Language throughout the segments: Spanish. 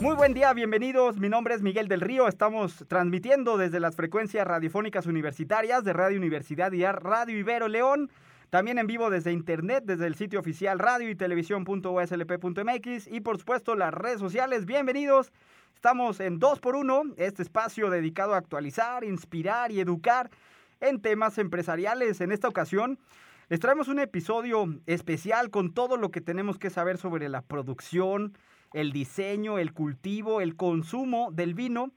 Muy buen día, bienvenidos. Mi nombre es Miguel del Río. Estamos transmitiendo desde las frecuencias radiofónicas universitarias de Radio Universidad y Radio Ibero León. También en vivo desde internet, desde el sitio oficial radio y televisión.uslp.mx y por supuesto las redes sociales. Bienvenidos. Estamos en 2x1, este espacio dedicado a actualizar, inspirar y educar en temas empresariales. En esta ocasión les traemos un episodio especial con todo lo que tenemos que saber sobre la producción, el diseño, el cultivo, el consumo del vino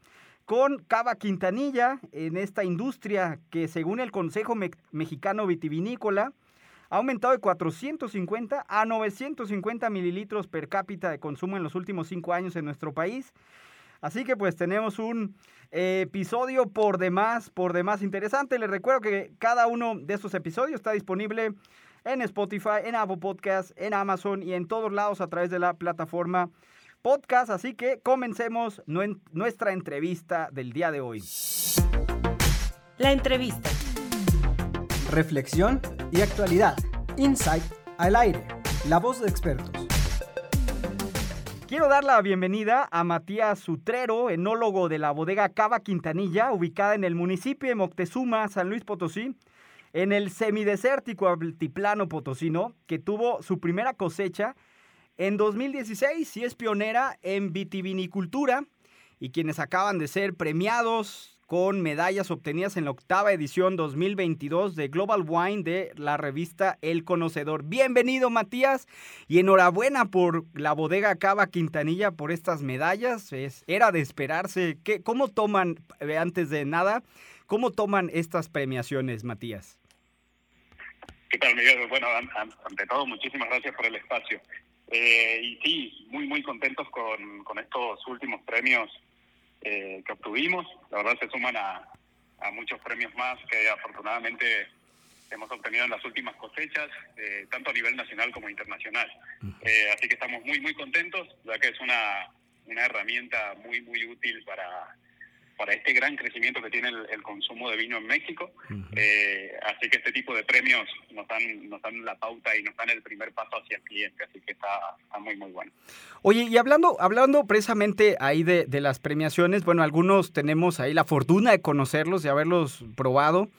con Cava Quintanilla en esta industria que según el Consejo Mexicano Vitivinícola ha aumentado de 450 a 950 mililitros per cápita de consumo en los últimos cinco años en nuestro país. Así que pues tenemos un episodio por demás, por demás interesante. Les recuerdo que cada uno de estos episodios está disponible en Spotify, en Apple Podcasts, en Amazon y en todos lados a través de la plataforma podcast. Así que comencemos nuestra entrevista del día de hoy. La entrevista. Reflexión y actualidad. Insight al aire. La voz de expertos. Quiero dar la bienvenida a Matías Sutrero, enólogo de la bodega Cava Quintanilla, ubicada en el municipio de Moctezuma, San Luis Potosí en el semidesértico altiplano potosino, que tuvo su primera cosecha en 2016 y es pionera en vitivinicultura y quienes acaban de ser premiados con medallas obtenidas en la octava edición 2022 de Global Wine de la revista El Conocedor. Bienvenido Matías y enhorabuena por la bodega Cava Quintanilla por estas medallas. Era de esperarse. ¿Qué, ¿Cómo toman, eh, antes de nada, cómo toman estas premiaciones, Matías? ¿Qué tal, Miguel? Bueno, ante todo, muchísimas gracias por el espacio. Eh, y sí, muy, muy contentos con, con estos últimos premios eh, que obtuvimos. La verdad se suman a, a, muchos premios más que afortunadamente hemos obtenido en las últimas cosechas, eh, tanto a nivel nacional como internacional. así que estamos muy, muy contentos, ya que es una, una herramienta muy, muy útil para para este gran crecimiento que tiene el, consumo de vino en México. Eh, así que este tipo de premios nos dan, nos dan la pauta y nos dan el primer paso hacia el cliente, así que está, muy, muy bueno. Oye, y hablando, hablando precisamente ahí de, de las premiaciones, bueno, algunos tenemos ahí la fortuna de conocerlos, de haberlos probado.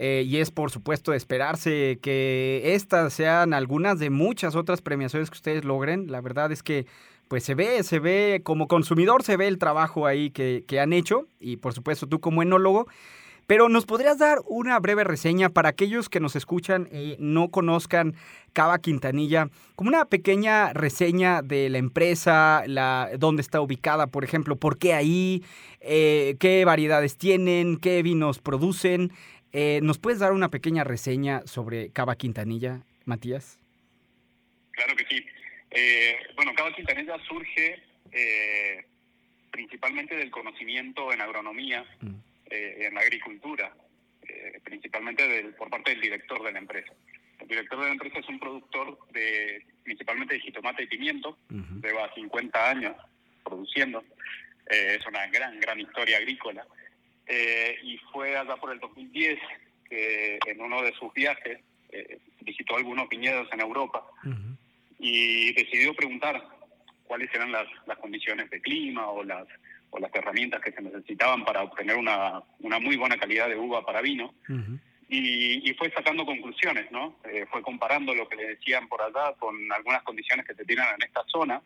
Eh, y es por supuesto de esperarse que estas sean algunas de muchas otras premiaciones que ustedes logren. La verdad es que pues se ve, se ve, como consumidor se ve el trabajo ahí que, han hecho y por supuesto tú como enólogo. Pero nos podrías dar una breve reseña para aquellos que nos escuchan y no conozcan Cava Quintanilla, como una pequeña reseña de la empresa, la, dónde está ubicada, por ejemplo, por qué ahí, eh, qué variedades tienen, qué vinos producen. Eh, ¿Nos puedes dar una pequeña reseña sobre Cava Quintanilla, Matías? Claro que sí. Eh, bueno, Cava Quintanilla surge eh, principalmente del conocimiento en agronomía, mm. en la agricultura, principalmente del, por parte del director de la empresa. El director de la empresa es un productor de principalmente de jitomate y pimiento, lleva 50 años produciendo, es una gran, gran historia agrícola. Eh, y fue allá por el 2010 que en uno de sus viajes eh, visitó algunos viñedos en Europa y decidió preguntar cuáles eran las, las condiciones de clima o las o las herramientas que se necesitaban para obtener una, una muy buena calidad de uva para vino. y, y, fue sacando conclusiones, ¿no? Eh, fue comparando lo que le decían por allá con algunas condiciones que se tienen en esta zona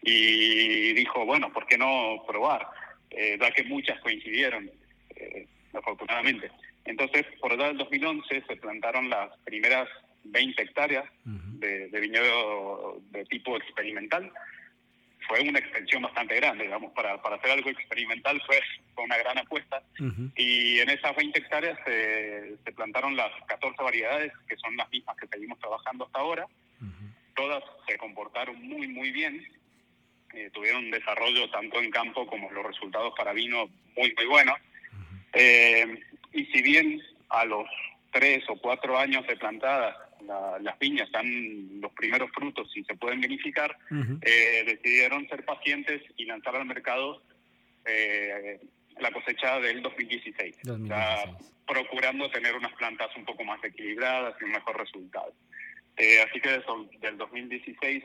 y dijo, bueno, ¿por qué no probar? ya que muchas coincidieron. Eh, afortunadamente. Entonces, por allá del 2011 se plantaron las primeras 20 hectáreas de, viñedo de tipo experimental. Fue una extensión bastante grande, digamos, para, para hacer algo experimental fue, fue una gran apuesta. Y en esas 20 hectáreas se, se, plantaron las 14 variedades, que son las mismas que seguimos trabajando hasta ahora. Todas se comportaron muy, muy bien eh, tuvieron un desarrollo tanto en campo como los resultados para vino muy, muy buenos. Eh, y si bien a los tres o cuatro años de plantadas las viñas dan los primeros frutos y se pueden vinificar, eh, decidieron ser pacientes y lanzar al mercado la cosecha del 2016, procurando tener unas plantas un poco más equilibradas y un mejor resultado. así que desde del 2016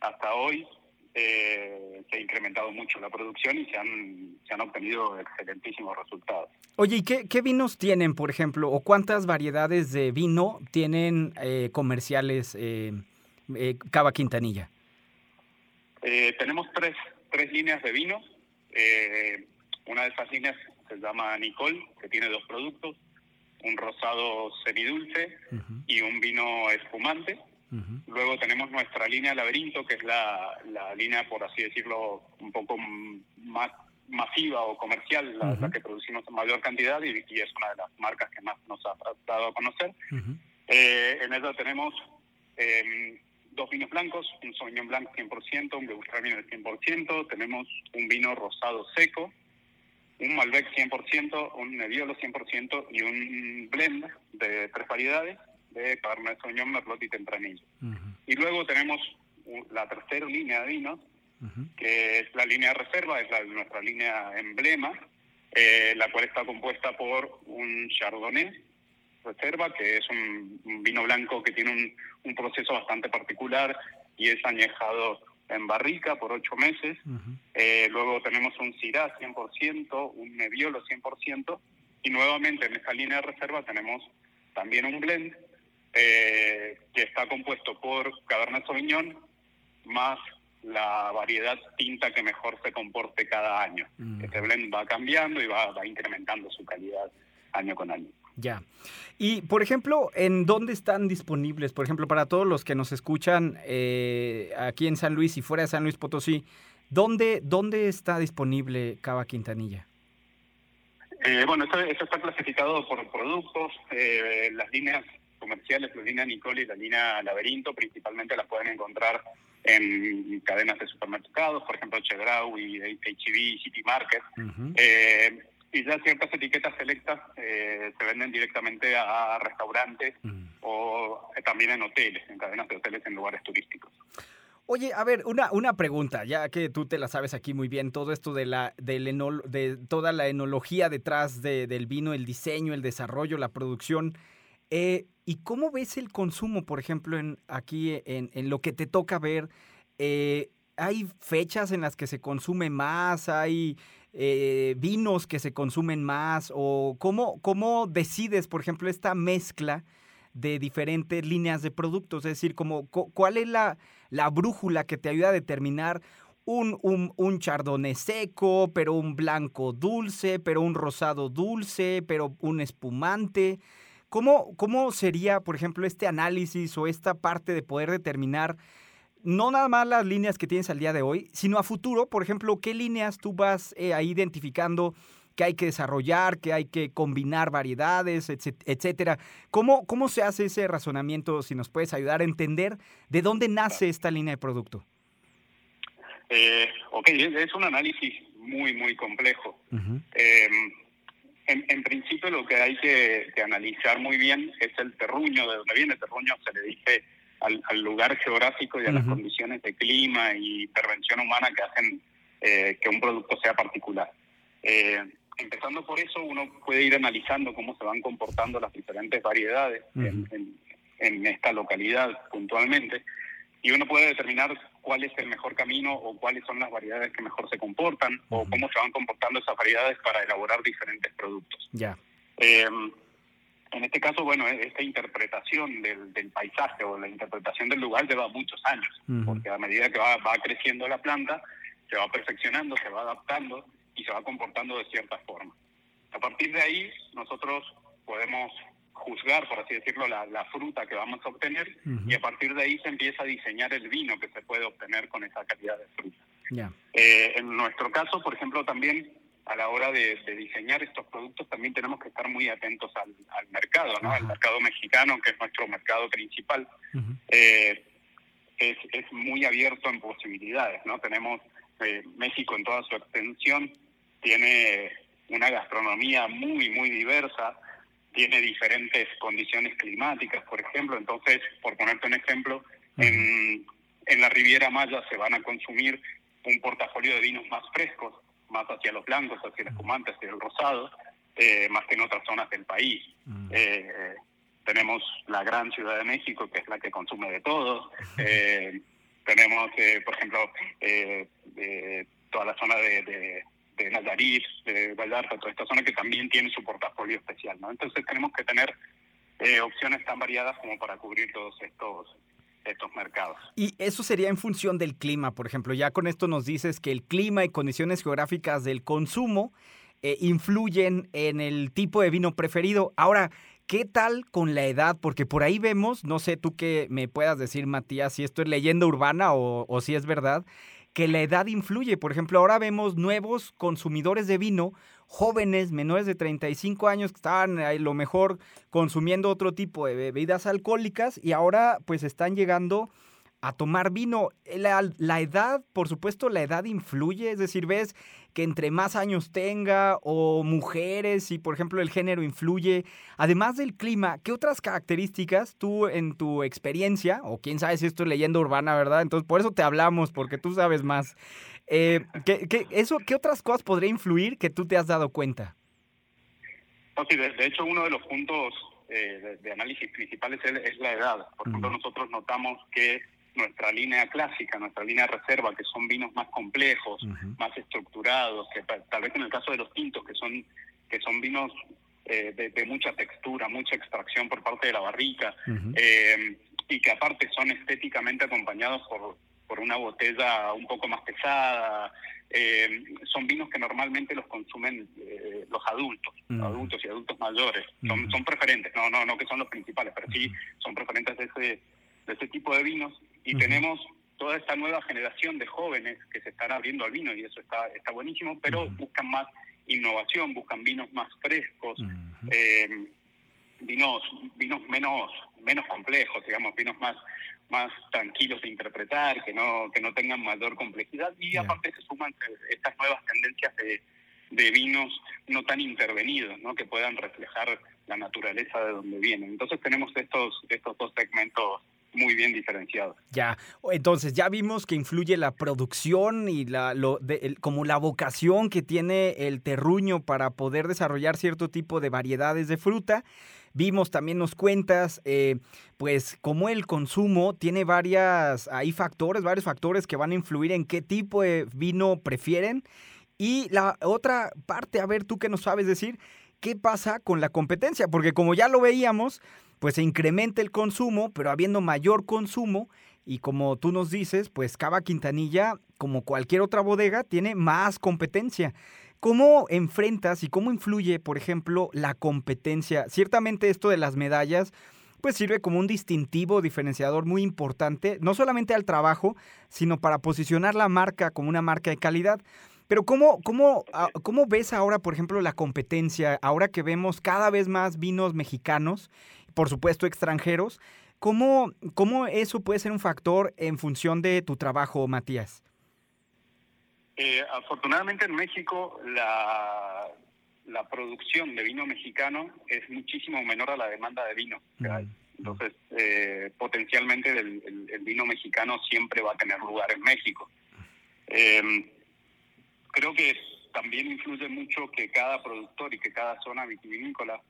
hasta hoy eh, se ha incrementado mucho la producción y se han, se han obtenido excelentísimos resultados. Oye, ¿y qué, vinos tienen, por ejemplo, o cuántas variedades de vino tienen eh, comerciales eh, eh, Cava Quintanilla? tenemos tres, tres líneas de vino. una de esas líneas se llama Nicole, que tiene dos productos, un rosado semidulce y un vino espumante. Luego tenemos nuestra línea Laberinto, que es la, línea, por así decirlo, un poco más masiva o comercial, la, que producimos en mayor cantidad y, es una de las marcas que más nos ha dado a conocer. Eh, en ella tenemos em, dos vinos blancos, un Sauvignon Blanc 100%, un Gewürztraminer 100%, tenemos un vino rosado seco, un Malbec 100%, un Nebbiolo 100% y un blend de tres variedades de Cabernet Sauvignon, Merlot y Tempranillo. Y luego tenemos la tercera línea de vinos, que es la línea de reserva, es la, nuestra línea emblema, eh, la cual está compuesta por un Chardonnay reserva, que es un, vino blanco que tiene un, un, proceso bastante particular y es añejado en barrica por ocho meses. Eh, luego tenemos un Syrah 100%, un Nebbiolo 100%, y nuevamente en esta línea de reserva tenemos también un blend eh, que está compuesto por Cabernet Sauvignon más la variedad tinta que mejor se comporte cada año. Mm. Este blend va cambiando y va, incrementando su calidad año con año. Ya. Y, por ejemplo, ¿en dónde están disponibles? Por ejemplo, para todos los que nos escuchan eh, aquí en San Luis y fuera de San Luis Potosí, ¿dónde, dónde está disponible Cava Quintanilla? Eh, bueno, eso, está clasificado por productos. las líneas comerciales, la línea Nicole y la línea Laberinto, principalmente las pueden encontrar en cadenas de supermercados, por ejemplo, Chedraui, y HB, City Market. Eh, y ya ciertas etiquetas selectas eh, se venden directamente a restaurantes o también en hoteles, en cadenas de hoteles en lugares turísticos. Oye, a ver, una, una pregunta, ya que tú te la sabes aquí muy bien, todo esto de la de toda la enología detrás del vino, el diseño, el desarrollo, la producción. Eh, ¿Y cómo ves el consumo, por ejemplo, en, aquí en, en lo que te toca ver? Eh, ¿Hay fechas en las que se consume más? ¿Hay eh, vinos que se consumen más? ¿O cómo, cómo decides, por ejemplo, esta mezcla de diferentes líneas de productos? Es decir, ¿cuál es la, la brújula que te ayuda a determinar un, un, un, chardonnay seco, pero un blanco dulce, pero un rosado dulce, pero un espumante? ¿Cómo, ¿Cómo sería, por ejemplo, este análisis o esta parte de poder determinar no nada más las líneas que tienes al día de hoy, sino a futuro, por ejemplo, qué líneas tú vas eh, ahí identificando que hay que desarrollar, que hay que combinar variedades, etcétera. ¿Cómo, ¿Cómo se hace ese razonamiento, si nos puedes ayudar a entender de dónde nace esta línea de producto? Eh, ok, es un análisis muy, muy complejo en, principio lo que hay que, analizar muy bien es el terruño, de dónde viene el terruño, se le dice al, lugar geográfico y a las condiciones de clima y intervención humana que hacen eh, que un producto sea particular. Eh, empezando por eso, uno puede ir analizando cómo se van comportando las diferentes variedades en, esta localidad puntualmente y uno puede determinar cuál es el mejor camino o cuáles son las variedades que mejor se comportan o cómo se van comportando esas variedades para elaborar diferentes productos. Ya. Em, en este caso, bueno, e-, esta interpretación del, paisaje o la interpretación del lugar lleva muchos años, porque a medida que va, va creciendo la planta, se va perfeccionando, se va adaptando y se va comportando de cierta forma. A partir de ahí, nosotros podemos juzgar, por así decirlo, la, fruta que vamos a obtener y a partir de ahí se empieza a diseñar el vino que se puede obtener con esa calidad de fruta. Eh, en nuestro caso, por ejemplo, también a la hora de, diseñar estos productos también tenemos que estar muy atentos al, mercado, ¿no? Al mercado mexicano, que es nuestro mercado principal. Eh, es, es muy abierto en posibilidades, ¿no? Tenemos eh, México en toda su extensión tiene una gastronomía muy, muy diversa, tiene diferentes condiciones climáticas, por ejemplo. Entonces, por ponerte un ejemplo, en, en la Riviera Maya se van a consumir un portafolio de vinos más frescos, más hacia los blancos, hacia el espumante, hacia el rosado, eh, más que en otras zonas del país. Eh, tenemos la gran Ciudad de México, que es la que consume de todos. Eh, tenemos, por ejemplo, toda la zona de, de, de Nayarit, de Vallarta, toda esta zona que también tiene su portafolio especial. ¿no? Entonces tenemos que tener opciones tan variadas como para cubrir todos estos estos mercados. Y eso sería en función del clima, por ejemplo. Ya con esto nos dices que el clima y condiciones geográficas del consumo eh, influyen en el tipo de vino preferido. Ahora, ¿qué tal con la edad? Porque por ahí vemos, no sé tú qué me puedas decir, Matías, si esto es leyenda urbana o si es verdad, que la edad influye. Por ejemplo, ahora vemos nuevos consumidores de vino, jóvenes menores de 35 años que estaban a lo mejor consumiendo otro tipo de bebidas alcohólicas y ahora pues están llegando a tomar vino. La, la, edad, por supuesto, la edad influye, es decir, ves que entre más años tenga o mujeres y, por ejemplo, el género influye. Además del clima, ¿qué otras características tú en tu experiencia, o quién sabe si esto es leyenda urbana, ¿verdad? Entonces, por eso te hablamos, porque tú sabes más. Eh, ¿qué, qué, eso, ¿Qué otras cosas podría influir que tú te has dado cuenta? No, sí, de, de hecho, uno de los puntos eh, de, de, análisis principales es, es la edad. Por ejemplo, nosotros notamos que nuestra línea clásica, nuestra línea de reserva, que son vinos más complejos, uh -huh. más estructurados, que tal vez en el caso de los tintos, que son, que son vinos eh, de, de, mucha textura, mucha extracción por parte de la barrica, uh -huh. eh, y que aparte son estéticamente acompañados por, por una botella un poco más pesada. Eh, son vinos que normalmente los consumen eh, los adultos, uh -huh. adultos y adultos mayores. Son, son preferentes, no, no, no que son los principales, pero sí son preferentes de ese, de ese tipo de vinos y uh -huh. tenemos toda esta nueva generación de jóvenes que se están abriendo al vino y eso está, está buenísimo, pero uh -huh. buscan más innovación, buscan vinos más frescos, uh -huh. eh, vinos, vinos menos, menos complejos, digamos, vinos más, más tranquilos de interpretar, que no, que no tengan mayor complejidad y yeah. aparte se suman estas nuevas tendencias de, de vinos no tan intervenidos, ¿no? que puedan reflejar la naturaleza de donde vienen. Entonces tenemos estos, estos dos segmentos muy bien diferenciados. Ya, entonces ya vimos que influye la producción y la, como la vocación que tiene el terruño para poder desarrollar cierto tipo de variedades de fruta. Vimos también nos cuentas, eh, pues como el consumo tiene varias, hay factores, varios factores que van a influir en qué tipo de vino prefieren. Y la otra parte, a ver, tú qué nos sabes decir, ¿qué pasa con la competencia? Porque como ya lo veíamos, pues se incrementa el consumo, pero habiendo mayor consumo, y como tú nos dices, pues Cava Quintanilla, como cualquier otra bodega, tiene más competencia. ¿Cómo enfrentas y cómo influye, por ejemplo, la competencia? Ciertamente esto de las medallas, pues sirve como un distintivo diferenciador muy importante, no solamente al trabajo, sino para posicionar la marca como una marca de calidad. Pero ¿cómo, cómo, ¿cómo ves ahora, por ejemplo, la competencia, ahora que vemos cada vez más vinos mexicanos por supuesto extranjeros. ¿Cómo, ¿Cómo eso puede ser un factor en función de tu trabajo, Matías? Eh, afortunadamente en México la, la producción de vino mexicano es muchísimo menor a la demanda de vino. Mm. Entonces, eh, potencialmente el, el, el, vino mexicano siempre va a tener lugar en México. Eh, creo que también influye mucho que cada productor y que cada zona vitivinícola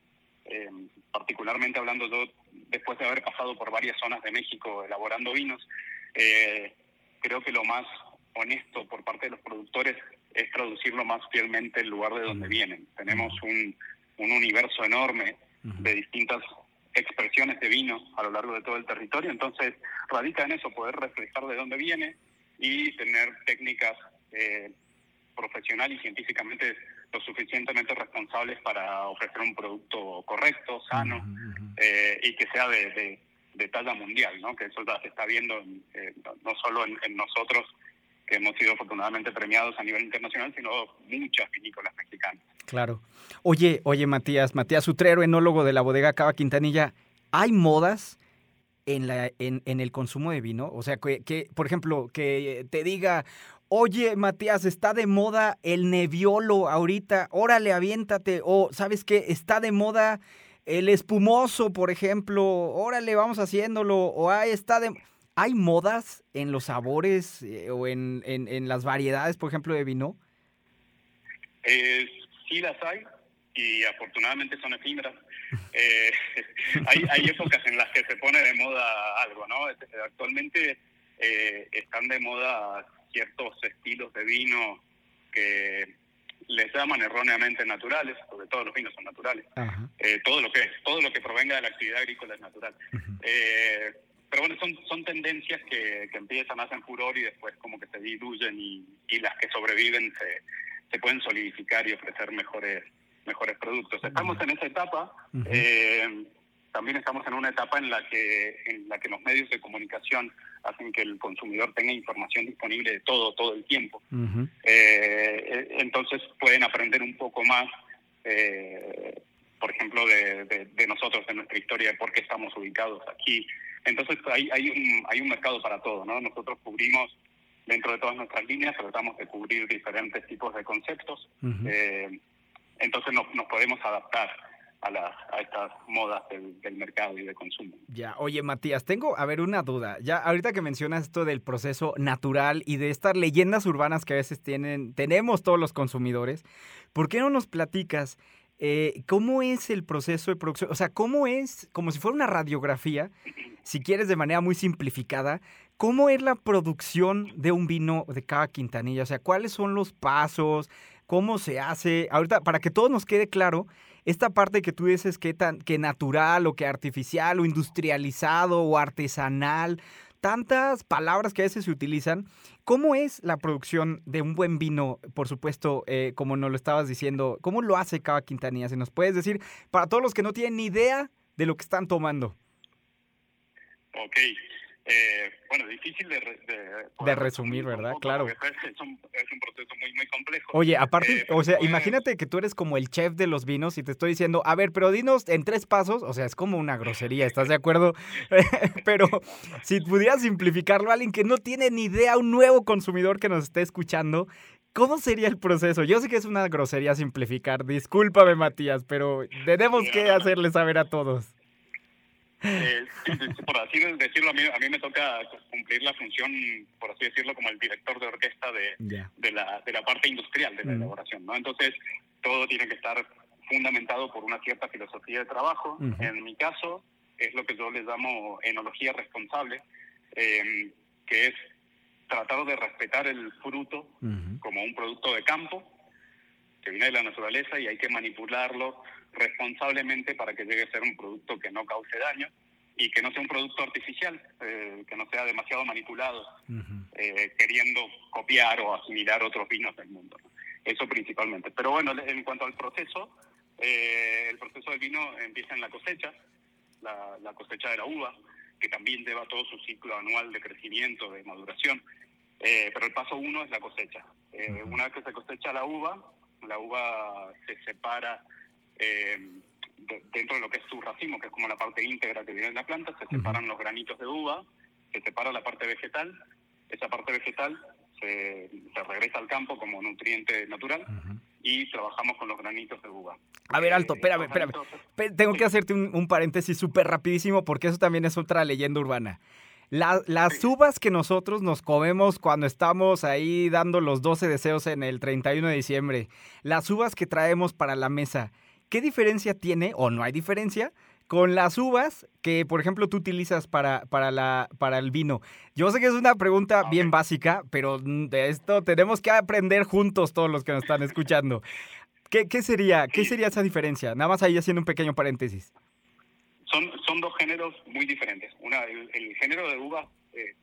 eh, particularmente hablando yo después de haber pasado por varias zonas de México elaborando vinos, eh, creo que lo más honesto por parte de los productores es traducirlo más fielmente el lugar de donde vienen. Tenemos un, un universo enorme de distintas expresiones de vino a lo largo de todo el territorio, entonces radica en eso, poder reflejar de dónde viene y tener técnicas eh, profesional y científicamente lo suficientemente responsables para ofrecer un producto correcto, sano uh -huh. eh, y que sea de, de, de, talla mundial, ¿no? que eso ya se está viendo eh, no solo en, en, nosotros, que hemos sido afortunadamente premiados a nivel internacional, sino muchas vinícolas mexicanas. Claro. Oye, oye Matías, Matías Utrero, enólogo de la bodega Cava Quintanilla, ¿hay modas? En, la, en, en, el consumo de vino? O sea, que, que, por ejemplo, que te diga, Oye, Matías, está de moda el neviolo ahorita. Órale, aviéntate. O, ¿sabes qué? Está de moda el espumoso, por ejemplo. Órale, vamos haciéndolo. O ahí está de. ¿Hay modas en los sabores eh, o en, en, las variedades, por ejemplo, de vino? Eh, sí las hay y afortunadamente son efímeras. Eh, hay, hay épocas en las que se pone de moda algo, ¿no? Actualmente eh, están de moda ciertos estilos de vino que les llaman erróneamente naturales, porque todos los vinos son naturales. Eh, todo lo que todo lo que provenga de la actividad agrícola es natural. eh, pero bueno, son, son tendencias que, que empiezan, hacen furor y después como que se diluyen y, y las que sobreviven se, se pueden solidificar y ofrecer mejores mejores productos. Estamos en esa etapa. eh, también estamos en una etapa en la que en la que los medios de comunicación hacen que el consumidor tenga información disponible de todo todo el tiempo. Uh -huh. eh, entonces pueden aprender un poco más, eh, por ejemplo, de, de, de, nosotros, de nuestra historia, de por qué estamos ubicados aquí. Entonces hay, hay, un, hay un mercado para todo, ¿no? Nosotros cubrimos dentro de todas nuestras líneas, tratamos de cubrir diferentes tipos de conceptos. Uh -huh. eh, entonces nos, nos podemos adaptar a, la, a estas modas del, mercado y de consumo. Ya, oye Matías, tengo, a ver, una duda. Ya, ahorita que mencionas esto del proceso natural y de estas leyendas urbanas que a veces tienen, tenemos todos los consumidores, ¿por qué no nos platicas eh, cómo es el proceso de producción? O sea, ¿cómo es, como si fuera una radiografía, si quieres de manera muy simplificada, cómo es la producción de un vino de cada quintanilla? O sea, ¿cuáles son los pasos? ¿Cómo se hace? Ahorita, para que todo nos quede claro, esta parte que tú dices que, tan, que natural o que artificial o industrializado o artesanal, tantas palabras que a veces se utilizan, ¿cómo es la producción de un buen vino? Por supuesto, eh, como nos lo estabas diciendo, ¿cómo lo hace cada quintanilla? Si nos puedes decir, para todos los que no tienen ni idea de lo que están tomando. Ok. Eh, bueno, difícil de, de, de resumir, ¿verdad? claro. Es un, es un, proceso muy, muy complejo. Oye, aparte, eh, o sea, imagínate que tú eres como el chef de los vinos y te estoy diciendo, a ver, pero dinos en tres pasos, o sea, es como una grosería, ¿estás de acuerdo? pero si pudieras simplificarlo a alguien que no tiene ni idea, un nuevo consumidor que nos esté escuchando, ¿Cómo sería el proceso? Yo sé que es una grosería simplificar, discúlpame Matías, pero tenemos que hacerle saber a todos. Eh, por así decirlo, a mí, a mí me toca cumplir la función, por así decirlo, como el director de orquesta de, yeah. de, la, de la parte industrial de la mm. elaboración. ¿no? Entonces, todo tiene que estar fundamentado por una cierta filosofía de trabajo. Uh -huh. En mi caso, es lo que yo les llamo enología responsable, eh, que es tratar de respetar el fruto uh -huh. como un producto de campo que viene de la naturaleza y hay que manipularlo responsablemente para que llegue a ser un producto que no cause daño y que no sea un producto artificial, eh, que no sea demasiado manipulado, uh -huh. eh, queriendo copiar o asimilar otros vinos del mundo. ¿no? Eso principalmente. Pero bueno, en cuanto al proceso, eh, el proceso del vino empieza en la cosecha, la, la, cosecha de la uva, que también lleva todo su ciclo anual de crecimiento, de maduración. Eh, pero el paso uno es la cosecha. Uh -huh. Una vez que se cosecha la uva, la uva se separa eh, de, dentro de lo que es su racimo, que es como la parte íntegra que viene en la planta, se separan uh -huh. los granitos de uva, se separa la parte vegetal, esa parte vegetal se, se regresa al campo como nutriente natural uh -huh. y trabajamos con los granitos de uva. A ver, alto, espérame, espérame. Granitos... Tengo que hacerte un, un paréntesis súper rapidísimo porque eso también es otra leyenda urbana. La, las sí. uvas que nosotros nos comemos cuando estamos ahí dando los 12 deseos en el 31 de diciembre, las uvas que traemos para la mesa, ¿qué diferencia tiene o no hay diferencia con las uvas que, por ejemplo, tú utilizas para, para, la, para el vino? Yo sé que es una pregunta okay. bien básica, pero de esto tenemos que aprender juntos todos los que nos están escuchando. ¿Qué, qué sería, ¿Qué sería esa diferencia? Nada más ahí haciendo un pequeño paréntesis son, son dos géneros muy diferentes. Una, el, el género de uva eh,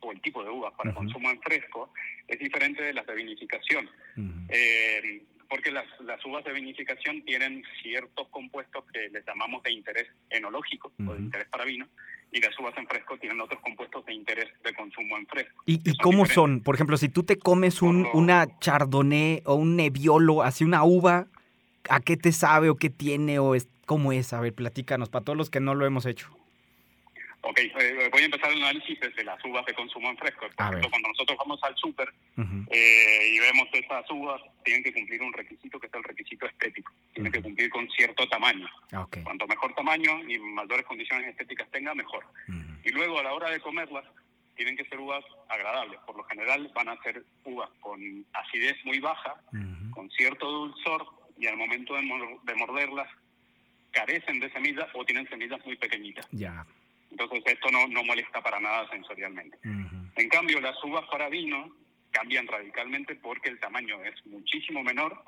o el tipo de uva para uh -huh. consumo en fresco es diferente de las de vinificación. Uh -huh. eh, porque las, las, uvas de vinificación tienen ciertos compuestos que les llamamos de interés enológico uh -huh. o de interés para vino, y las uvas en fresco tienen otros compuestos de interés de consumo en fresco. ¿Y, y cómo diferentes. son? Por ejemplo, si tú te comes un, una chardonnay o un nebbiolo, así una uva, ¿a qué te sabe o qué tiene o es, cómo es? A ver, platícanos, para todos los que no lo hemos hecho. Ok, eh, voy a empezar el análisis desde las uvas de consumo en fresco. Por ejemplo, cuando nosotros vamos al súper Ujú. eh, y vemos esas uvas, tienen que cumplir un requisito que es el requisito estético. Tienen que cumplir con cierto tamaño. Ah, Ok. Cuanto mejor tamaño y mayores condiciones estéticas tenga, mejor. Ujú. Y luego a la hora de comerlas, tienen que ser uvas agradables. Por lo general van a ser uvas con acidez muy baja, con cierto dulzor y al momento de, mor- de morderlas carecen de semillas o tienen semillas muy pequeñitas. Ya. Entonces esto no, no molesta para nada sensorialmente. Ujú. En cambio, las uvas para vino cambian radicalmente porque el tamaño es muchísimo menor,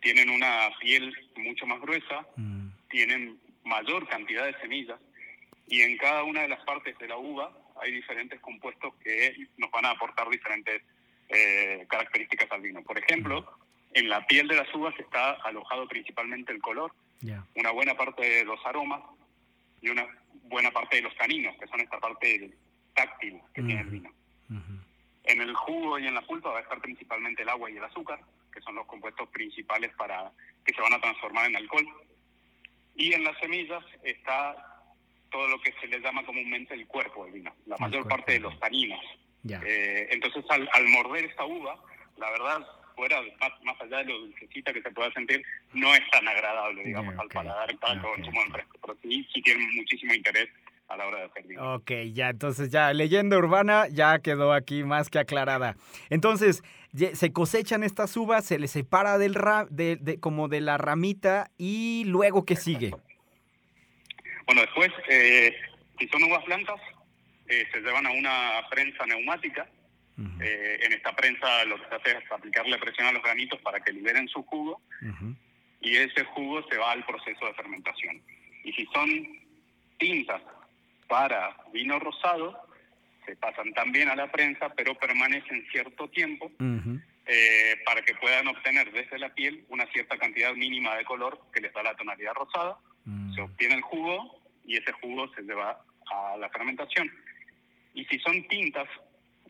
tienen una piel mucho más gruesa, Mm. tienen mayor cantidad de semillas y en cada una de las partes de la uva hay diferentes compuestos que nos van a aportar diferentes eh, características al vino. Por ejemplo, en la piel de las uvas está alojado principalmente el color, Ya. una buena parte de los aromas y una buena parte de los taninos, que son esta parte táctil que tiene el vino. Ujú. En el jugo y en la pulpa va a estar principalmente el agua y el azúcar, que son los compuestos principales para que se van a transformar en alcohol. Y en las semillas está todo lo que se le llama comúnmente el cuerpo del vino, la El mayor cuerpo. parte de los taninos. Ya. Eh, entonces, al, al morder esta uva, la verdad, fuera más, más allá de lo dulcecita que se pueda sentir, no es tan agradable, digamos, al paladar para el Ok, consumo en ok. fresco. Pero sí, sí tiene muchísimo interés a la hora de hacer vino. Ok, ya, entonces ya, leyenda urbana ya quedó aquí más que aclarada. Entonces, se cosechan estas uvas, se les separa del ra- de, de- como de la ramita y luego, ¿qué sigue? Bueno, después, eh, si son uvas blancas, eh, se llevan a una prensa neumática. Eh, en esta prensa lo que se hace es aplicarle presión a los granitos para que liberen su jugo y ese jugo se va al proceso de fermentación. Y si son tintas para vino rosado, se pasan también a la prensa, pero permanecen cierto tiempo eh, para que puedan obtener desde la piel una cierta cantidad mínima de color que les da la tonalidad rosada. Mm, Se obtiene el jugo y ese jugo se lleva a la fermentación. Y si son tintas,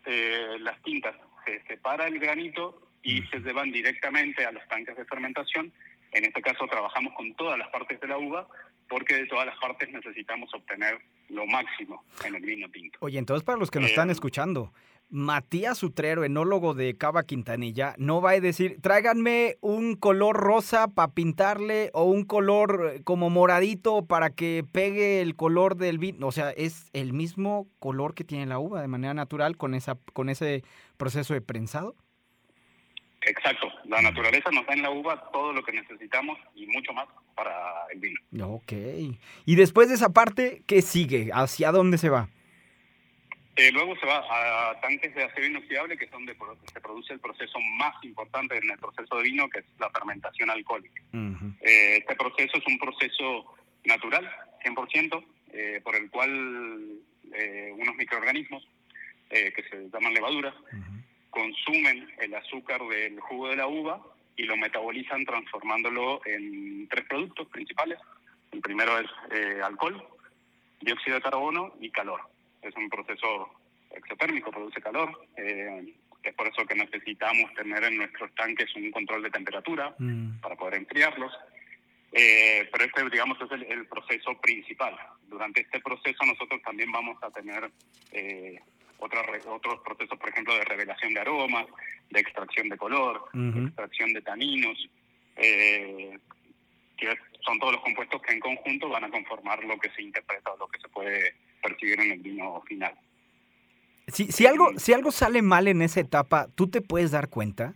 eh, las tintas se separa el granito y se llevan directamente a los tanques de fermentación. En este caso trabajamos con todas las partes de la uva porque de todas las partes necesitamos obtener lo máximo en el vino tinto. Oye, entonces para los que nos están Eh, escuchando, Matías Utrero, enólogo de Cava Quintanilla, no va a decir, tráiganme un color rosa para pintarle o un color eh, como moradito para que pegue el color del vino. O sea, es el mismo color que tiene la uva de manera natural con, esa, con ese proceso de prensado. Exacto, la naturaleza nos da en la uva todo lo que necesitamos y mucho más para el vino. Ok. Y después de esa parte, ¿qué sigue? ¿Hacia dónde se va? Eh, luego se va a tanques de acero inoxidable, que es donde se produce el proceso más importante en el proceso de vino, que es la fermentación alcohólica. Eh, este proceso es un proceso natural, 100%, eh, por el cual eh, unos microorganismos, que se llaman levaduras, consumen el azúcar del jugo de la uva y lo metabolizan transformándolo en tres productos principales. El primero es alcohol, dióxido de carbono y calor. Es un proceso exotérmico, produce calor. eh, es por eso que necesitamos tener en nuestros tanques un control de temperatura Mm, para poder enfriarlos. Eh, pero este, digamos, es el, el proceso principal. Durante este proceso nosotros también vamos a tener eh, otras re- otros procesos, por ejemplo, de revelación de aromas, de extracción de color, Ujú. extracción de taninos, eh, que son todos los compuestos que en conjunto van a conformar lo que se interpreta o lo que se puede percibir en el vino final. Si, si, algo, si algo sale mal en esa etapa, ¿tú te puedes dar cuenta?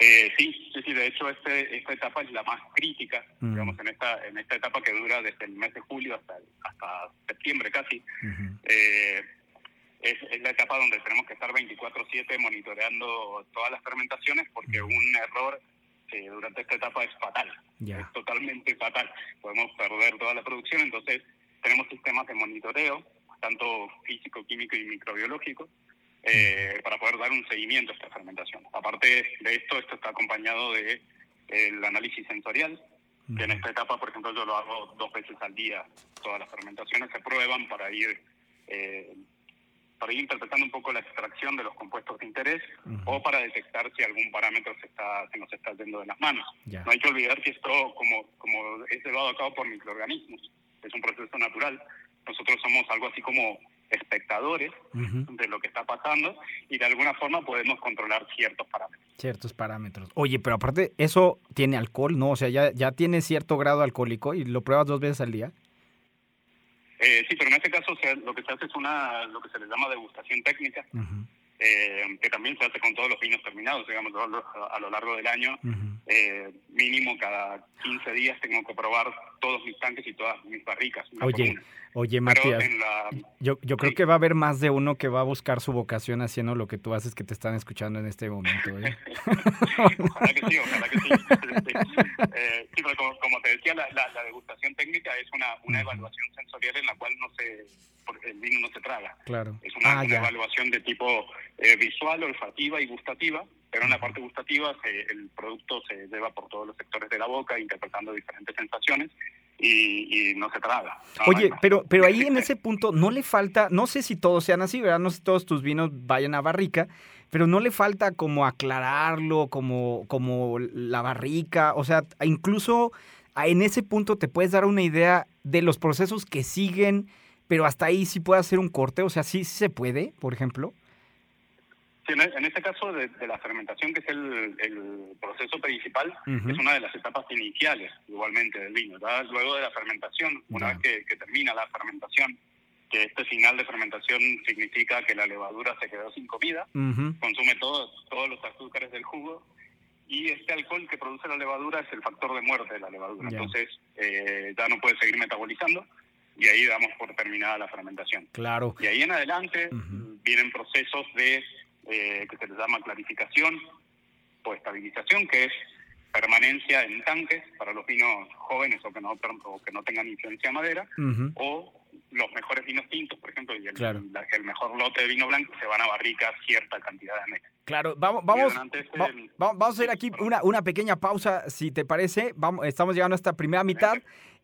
Eh, sí, sí, sí, de hecho este, esta etapa es la más crítica, Mm. digamos, en esta, en esta etapa que dura desde el mes de julio hasta, hasta septiembre casi. Eh, es, es la etapa donde tenemos que estar 24/7 monitoreando todas las fermentaciones porque un error eh, durante esta etapa es fatal, es totalmente fatal. Podemos perder toda la producción, entonces tenemos sistemas de monitoreo, tanto físico, químico y microbiológico, eh, para poder dar un seguimiento a esta fermentación. Aparte de esto, esto está acompañado de el análisis sensorial, que en esta etapa, por ejemplo, yo lo hago dos veces al día. Todas las fermentaciones se prueban para ir eh, para ir interpretando un poco la extracción de los compuestos de interés Ujú. o para detectar si algún parámetro se está se nos está yendo de las manos. No hay que olvidar que esto, como, como es llevado a cabo por microorganismos, es un proceso natural, nosotros somos algo así como espectadores de lo que está pasando y de alguna forma podemos controlar ciertos parámetros. Ciertos parámetros. Oye, pero aparte, ¿eso tiene alcohol? ¿No? O sea, ya, ya tiene cierto grado alcohólico y lo pruebas dos veces al día. Eh, sí, pero en este caso o sea, lo que se hace es una lo que se le llama degustación técnica, eh, que también se hace con todos los vinos terminados, digamos, a lo largo del año. eh, mínimo cada 15 días tengo que probar todos mis tanques y todas mis barricas. Oye. Oye, Matías, la- yo, yo creo sí. que va a haber más de uno que va a buscar su vocación haciendo lo que tú haces que te están escuchando en este momento. ¿eh? Ojalá que sí, ojalá que sí. Eh, sí, pero como, como te decía, la, la- la degustación técnica es una, una evaluación sensorial en la cual no se, el vino no se traga. Claro. Es una, Ah, una evaluación de tipo eh, visual, olfativa y gustativa, pero en la parte gustativa se- el producto se lleva por todos los sectores de la boca, interpretando diferentes sensaciones y, y no se traga. No, Oye, pero, pero ahí en ese punto no le falta, no sé si todos sean así, ¿verdad? No sé si todos tus vinos vayan a barrica, pero no le falta como aclararlo, como, como la barrica, o sea, incluso en ese punto te puedes dar una idea de los procesos que siguen, pero hasta ahí sí puede hacer un corte, o sea, sí, sí se puede, por ejemplo. Sí, en, en este caso de, de la fermentación, que es el, el proceso principal, es una de las etapas iniciales igualmente del vino. ¿verdad? Luego de la fermentación, una vez que, que termina la fermentación, que este final de fermentación significa que la levadura se quedó sin comida, consume todo- todos los azúcares del jugo y este alcohol que produce la levadura es el factor de muerte de la levadura. Entonces eh, ya no puede seguir metabolizando y ahí damos por terminada la fermentación. Claro. Y ahí en adelante vienen procesos de eh, que se les llama clarificación o estabilización, que es permanencia en tanques para los vinos jóvenes o que no o que no tengan influencia de madera, Ujú. o los mejores vinos tintos, por ejemplo, y el, Claro. la- el mejor lote de vino blanco se van a barrica cierta cantidad de meses. Claro, vamos, vamos, este- va- va- vamos a hacer aquí una, una pequeña pausa, si te parece. Vamos, estamos llegando a esta primera mitad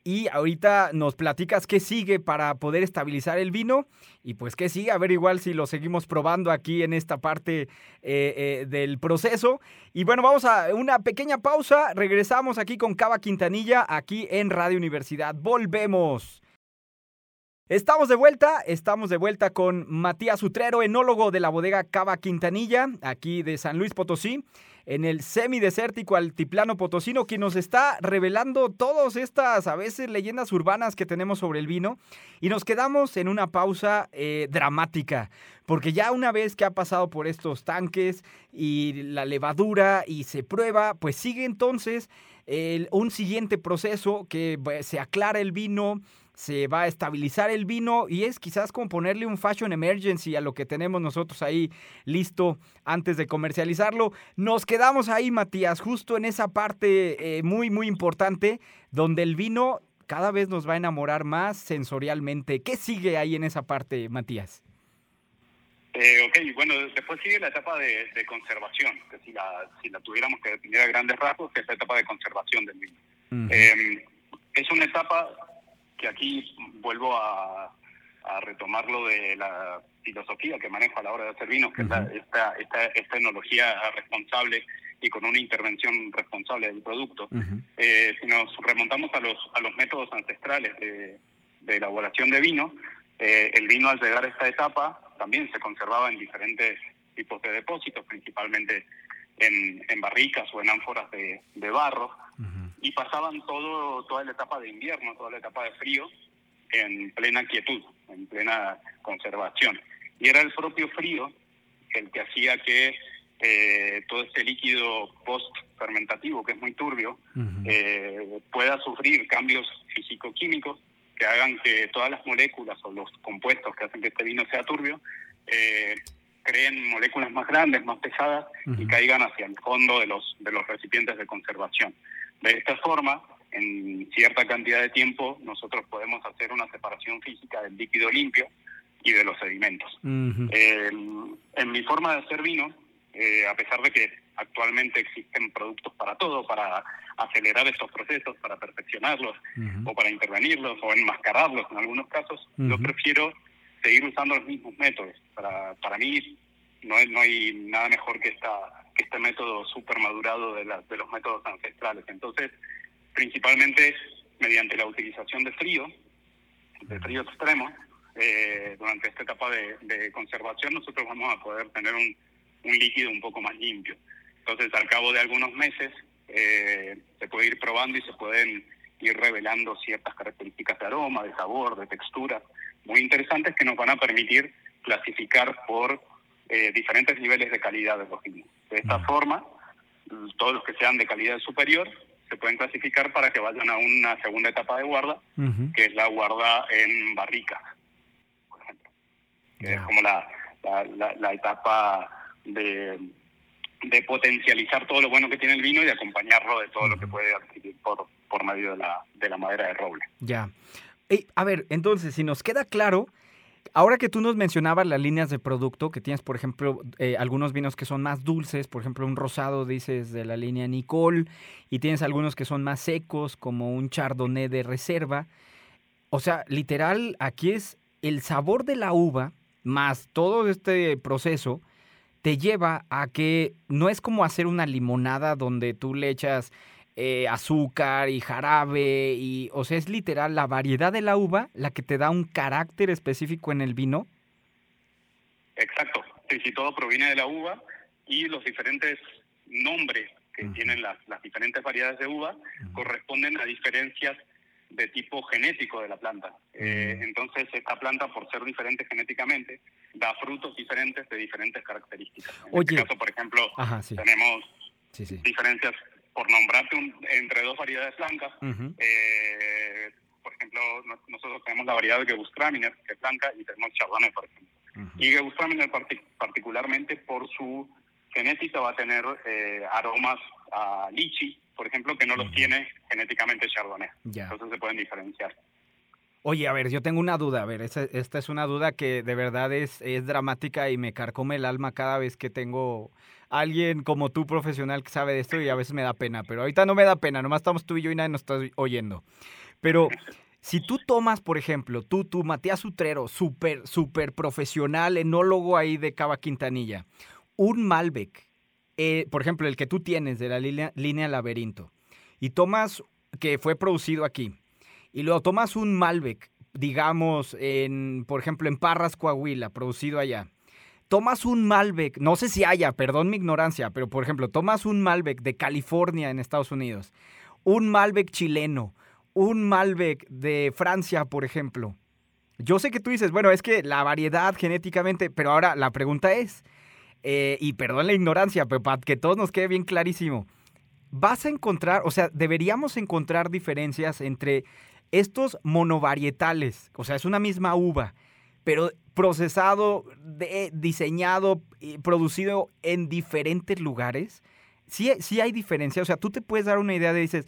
y ahorita nos platicas qué sigue para poder estabilizar el vino y pues qué sigue, a ver igual si lo seguimos probando aquí en esta parte eh, eh, del proceso. Y bueno, vamos a una pequeña pausa, regresamos aquí con Cava Quintanilla, aquí en Radio Universidad. Volvemos. Estamos de vuelta, estamos de vuelta con Matías Utrero, enólogo de la bodega Cava Quintanilla, aquí de San Luis Potosí, en el semidesértico altiplano potosino, que nos está revelando todas estas, a veces, leyendas urbanas que tenemos sobre el vino. Y nos quedamos en una pausa eh, dramática, porque ya una vez que ha pasado por estos tanques y la levadura y se prueba, pues sigue entonces el- un siguiente proceso que pues, se aclara el vino, se va a estabilizar el vino y es quizás como ponerle un fashion emergency a lo que tenemos nosotros ahí listo antes de comercializarlo. Nos quedamos ahí, Matías, justo en esa parte eh, muy, muy importante donde el vino cada vez nos va a enamorar más sensorialmente. ¿Qué sigue ahí en esa parte, Matías? Eh, ok, bueno, después sigue la etapa de, de conservación, que si la, si la tuviéramos que definir a grandes rasgos, que es la etapa de conservación del vino. Eh, es una etapa que aquí vuelvo a, a retomar lo de la filosofía que manejo a la hora de hacer vinos, que es la- Ujú. esta, esta, esta enología responsable y con una intervención responsable del producto. Eh, si nos remontamos a los, a los métodos ancestrales de, de elaboración de vino, eh, el vino al llegar a esta etapa también se conservaba en diferentes tipos de depósitos, principalmente en, en barricas o en ánforas de, de barro. Y pasaban todo toda la etapa de invierno, toda la etapa de frío, en plena quietud, en plena conservación. Y era el propio frío el que hacía que eh, todo este líquido post-fermentativo, que es muy turbio, eh, pueda sufrir cambios físico-químicos que hagan que todas las moléculas o los compuestos que hacen que este vino sea turbio eh, creen moléculas más grandes, más pesadas y caigan hacia el fondo de los, de los recipientes de conservación. De esta forma, en cierta cantidad de tiempo, nosotros podemos hacer una separación física del líquido limpio y de los sedimentos. Ujú. Eh, en mi forma de hacer vino, eh, a pesar de que actualmente existen productos para todo, para acelerar estos procesos, para perfeccionarlos o para intervenirlos o enmascararlos en algunos casos, yo Ujú. prefiero seguir usando los mismos métodos. Para, para mí no hay, no hay nada mejor que esta que este método super madurado de, los métodos ancestrales. Entonces, principalmente mediante la utilización de frío, de fríos extremos, eh, durante esta etapa de, conservación nosotros vamos a poder tener un, un líquido un poco más limpio. Entonces, al cabo de algunos meses, eh, se puede ir probando y se pueden ir revelando ciertas características de aroma, de sabor, de textura, muy interesantes que nos van a permitir clasificar por eh, diferentes niveles de calidad de los vinos. De esta forma, todos los que sean de calidad superior se pueden clasificar para que vayan a una segunda etapa de guarda, que es la guarda en barrica, por ejemplo. Que es como la, la, la, la etapa de, de potencializar todo lo bueno que tiene el vino y de acompañarlo de todo lo que puede adquirir por, por medio de la, de la madera de roble. Ya. Ey, a ver, entonces, si nos queda claro, ahora que tú nos mencionabas las líneas de producto, que tienes, por ejemplo, eh, algunos vinos que son más dulces, por ejemplo, un rosado, dices, de la línea Nicole, y tienes algunos que son más secos, como un chardonnay de reserva. O sea, literal, aquí es el sabor de la uva, más todo este proceso, te lleva a que no es como hacer una limonada donde tú le echas eh, azúcar y jarabe y o sea es literal la variedad de la uva la que te da un carácter específico en el vino Exacto, sí, sí, todo proviene de la uva y los diferentes nombres que tienen las, las diferentes variedades de uva corresponden a diferencias de tipo genético de la planta. Eh, entonces, esta planta, por ser diferente genéticamente, da frutos diferentes de diferentes características. En Oye. este caso, por ejemplo, Ajá, sí. tenemos sí sí diferencias, por nombrarte un- entre dos variedades blancas. Eh, por ejemplo, no- nosotros tenemos la variedad de Gewürztraminer, que es blanca, y tenemos Chardonnay, por ejemplo. Y Gewürztraminer parti- particularmente por su genética va a tener eh, aromas a lichi, por ejemplo, que no los tiene genéticamente Chardonnay. Entonces se pueden diferenciar. Oye, a ver, yo tengo una duda. A ver, esta es una duda que de verdad es, es dramática y me carcome el alma cada vez que tengo alguien como tú, profesional, que sabe de esto y a veces me da pena. Pero ahorita no me da pena, nomás estamos tú y yo y nadie nos está oyendo. Pero si tú tomas, por ejemplo, tú, tú, Matías Utrero, súper, súper profesional, enólogo ahí de Cava Quintanilla, un Malbec, eh, por ejemplo, el que tú tienes de la línea, línea Laberinto, y tomas, que fue producido aquí, y luego tomas un Malbec, digamos, en, por ejemplo, en Parras, Coahuila, producido allá. Tomas un Malbec, no sé si haya, perdón mi ignorancia, pero por ejemplo, tomas un Malbec de California en Estados Unidos, un Malbec chileno, un Malbec de Francia, por ejemplo. Yo sé que tú dices, bueno, es que la variedad genéticamente, pero ahora la pregunta es, eh, y perdón la ignorancia, pero para que todos nos quede bien clarísimo, vas a encontrar, o sea, deberíamos encontrar diferencias entre estos monovarietales, o sea, es una misma uva, pero procesado, de- diseñado y producido en diferentes lugares. Sí, sí hay diferencia, o sea, tú te puedes dar una idea de, dices,